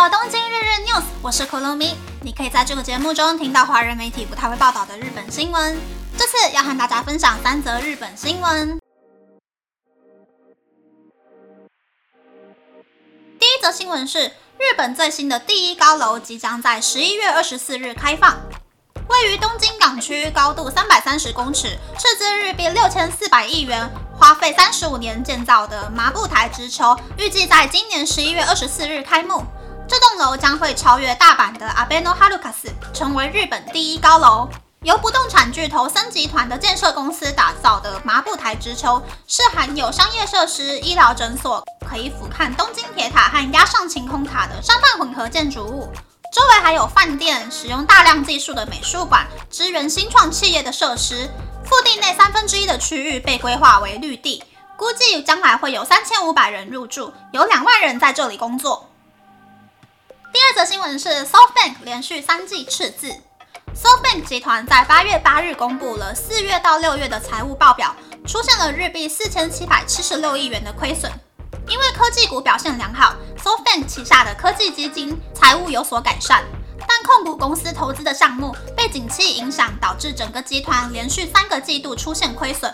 到东京日日 news，我是 Kurumi。你可以在这个节目中听到华人媒体不太会报道的日本新闻。这次要和大家分享三则日本新闻。第一则新闻是，日本最新的第一高楼即将在十一月二十四日开放。位于东京港区，高度三百三十公尺，斥资日币六千四百亿元，花费三十五年建造的麻布台直球，预计在今年十一月二十四日开幕。这栋楼将会超越大阪的 Abeno Harukas，成为日本第一高楼。由不动产巨头森集团的建设公司打造的麻布台之丘，是含有商业设施、医疗诊所，可以俯瞰东京铁塔和压上晴空塔的商办混合建筑物。周围还有饭店，使用大量技术的美术馆，支援新创企业的设施。腹地内三分之一的区域被规划为绿地，估计将来会有三千五百人入住，有两万人在这里工作。第二则新闻是 SoftBank 连续三季赤字。SoftBank 集团在八月八日公布了四月到六月的财务报表，出现了日币四千七百七十六亿元的亏损。因为科技股表现良好，SoftBank 旗下的科技基金财务有所改善，但控股公司投资的项目被景气影响，导致整个集团连续三个季度出现亏损。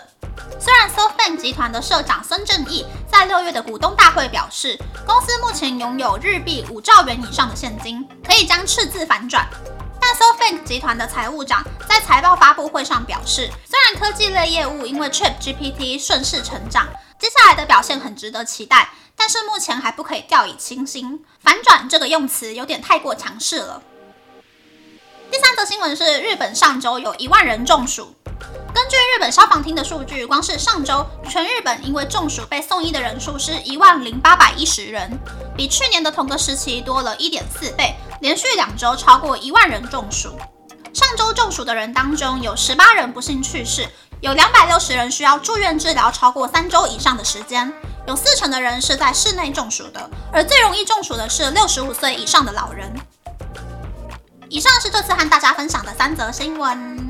虽然 SoftBank 集团的社长孙正义在六月的股东大会表示，公司目前拥有日币五兆元以上的现金，可以将赤字反转，但 SoftBank 集团的财务长在财报发布会上表示，虽然科技类业务因为 ChatGPT 顺势成长。接下来的表现很值得期待，但是目前还不可以掉以轻心。反转这个用词有点太过强势了。第三则新闻是，日本上周有一万人中暑。根据日本消防厅的数据，光是上周全日本因为中暑被送医的人数是一万零八百一十人，比去年的同个时期多了一点四倍，连续两周超过一万人中暑。上周中暑的人当中，有十八人不幸去世。有两百六十人需要住院治疗超过三周以上的时间，有四成的人是在室内中暑的，而最容易中暑的是六十五岁以上的老人。以上是这次和大家分享的三则新闻。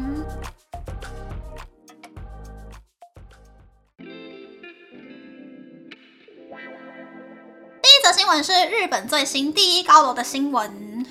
闻是日本最新第一高楼的新闻。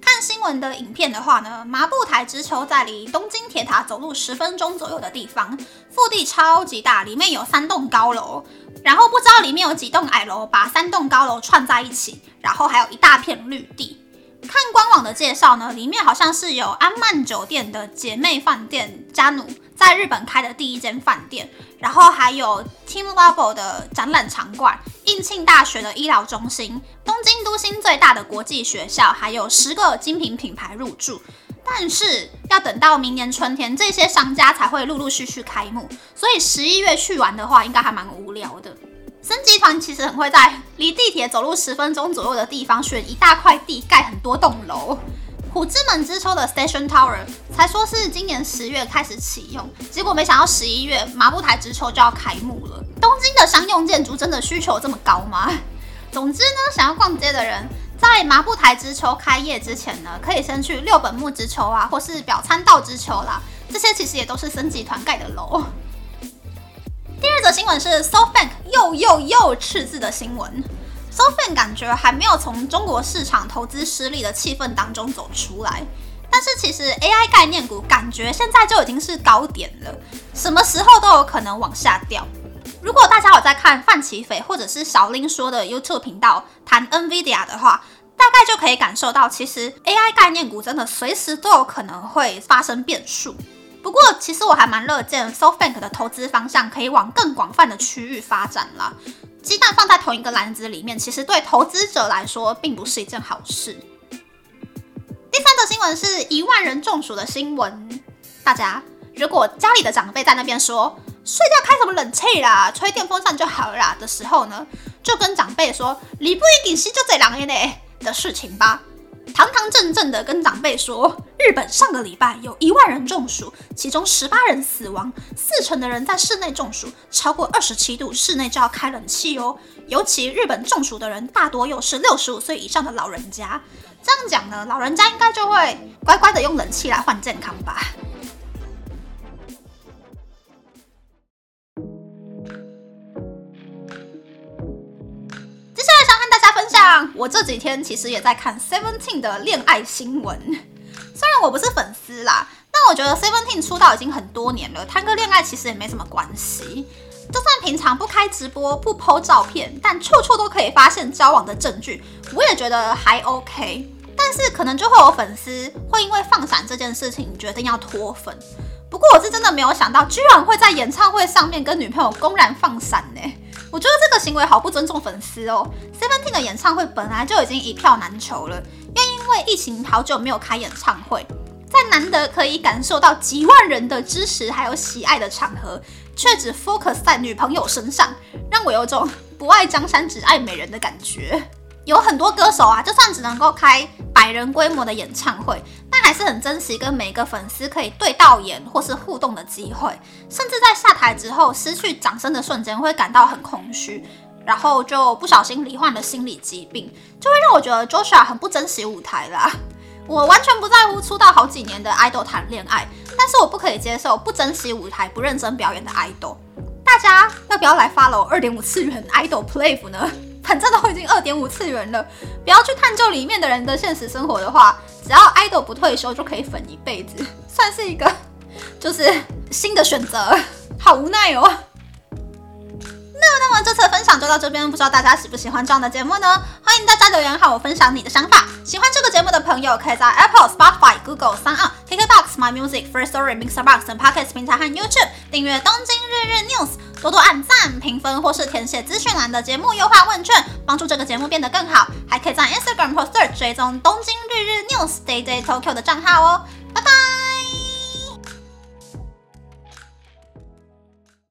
看新闻的影片的话呢，麻布台直球在离东京铁塔走路十分钟左右的地方，腹地超级大，里面有三栋高楼，然后不知道里面有几栋矮楼把三栋高楼串在一起，然后还有一大片绿地。看官网的介绍呢，里面好像是有安曼酒店的姐妹饭店加努在日本开的第一间饭店，然后还有 Team Level 的展览场馆。应庆大学的医疗中心，东京都心最大的国际学校，还有十个精品品牌入驻。但是要等到明年春天，这些商家才会陆陆续续开幕。所以十一月去玩的话，应该还蛮无聊的。森集团其实很会在离地铁走路十分钟左右的地方选一大块地盖很多栋楼。虎之门之秋的 Station Tower 才说是今年十月开始启用，结果没想到十一月麻布台之秋就要开幕了。东京的商用建筑真的需求这么高吗？总之呢，想要逛街的人在麻布台之秋开业之前呢，可以先去六本木之秋啊，或是表参道之秋啦，这些其实也都是森集团盖的楼。第二则新闻是 SoftBank 又又又赤字的新闻。SoFin 感觉还没有从中国市场投资失利的气氛当中走出来，但是其实 AI 概念股感觉现在就已经是高点了，什么时候都有可能往下掉。如果大家有在看范奇斐或者是小林说的 YouTube 频道谈 NVIDIA 的话，大概就可以感受到，其实 AI 概念股真的随时都有可能会发生变数。不过，其实我还蛮乐见 SoftBank 的投资方向可以往更广泛的区域发展了。鸡蛋放在同一个篮子里面，其实对投资者来说并不是一件好事。第三则新闻是一万人中暑的新闻。大家如果家里的长辈在那边说睡觉开什么冷气啦，吹电风扇就好了啦的时候呢，就跟长辈说你不一定是就这两年呢的事情吧。堂堂正正的跟长辈说，日本上个礼拜有一万人中暑，其中十八人死亡，四成的人在室内中暑，超过二十七度室内就要开冷气哦。尤其日本中暑的人大多又是六十五岁以上的老人家，这样讲呢，老人家应该就会乖乖的用冷气来换健康吧。像我这几天其实也在看 Seventeen 的恋爱新闻，虽然我不是粉丝啦，但我觉得 Seventeen 出道已经很多年了，谈个恋爱其实也没什么关系。就算平常不开直播、不剖照片，但处处都可以发现交往的证据，我也觉得还 OK。但是可能就会有粉丝会因为放闪这件事情决定要脱粉。不过我是真的没有想到，居然会在演唱会上面跟女朋友公然放闪呢！我觉得这个行为好不尊重粉丝哦。Seventeen 的演唱会本来就已经一票难求了，又因为疫情好久没有开演唱会，在难得可以感受到几万人的支持还有喜爱的场合。却只 focus 在女朋友身上，让我有种不爱江山只爱美人的感觉。有很多歌手啊，就算只能够开百人规模的演唱会，但还是很珍惜跟每个粉丝可以对到眼或是互动的机会。甚至在下台之后失去掌声的瞬间，会感到很空虚，然后就不小心罹患了心理疾病，就会让我觉得 Joshua 很不珍惜舞台啦。我完全不在乎出道好几年的 idol 谈恋爱。但是我不可以接受不珍惜舞台、不认真表演的 idol。大家要不要来 follow 二点五次元 idol play 呢？反正都已经二点五次元了，不要去探究里面的人的现实生活的话，只要 idol 不退休就可以粉一辈子，算是一个就是新的选择。好无奈哦。那么这次的分享就到这边，不知道大家喜不喜欢这样的节目呢？欢迎大家留言和我分享你的想法。喜欢这个节目的朋友，可以在 Apple、Spotify、Google、三二、KKBox、My Music、First Story、Mixer Box 等 Podcast 平台和 YouTube 订阅《东京日日 News》，多多按赞、评分或是填写资讯栏的节目优化问卷，帮助这个节目变得更好。还可以在 Instagram 或 Search 追踪《东京日日 News》Day Day Tokyo 的账号哦。拜拜。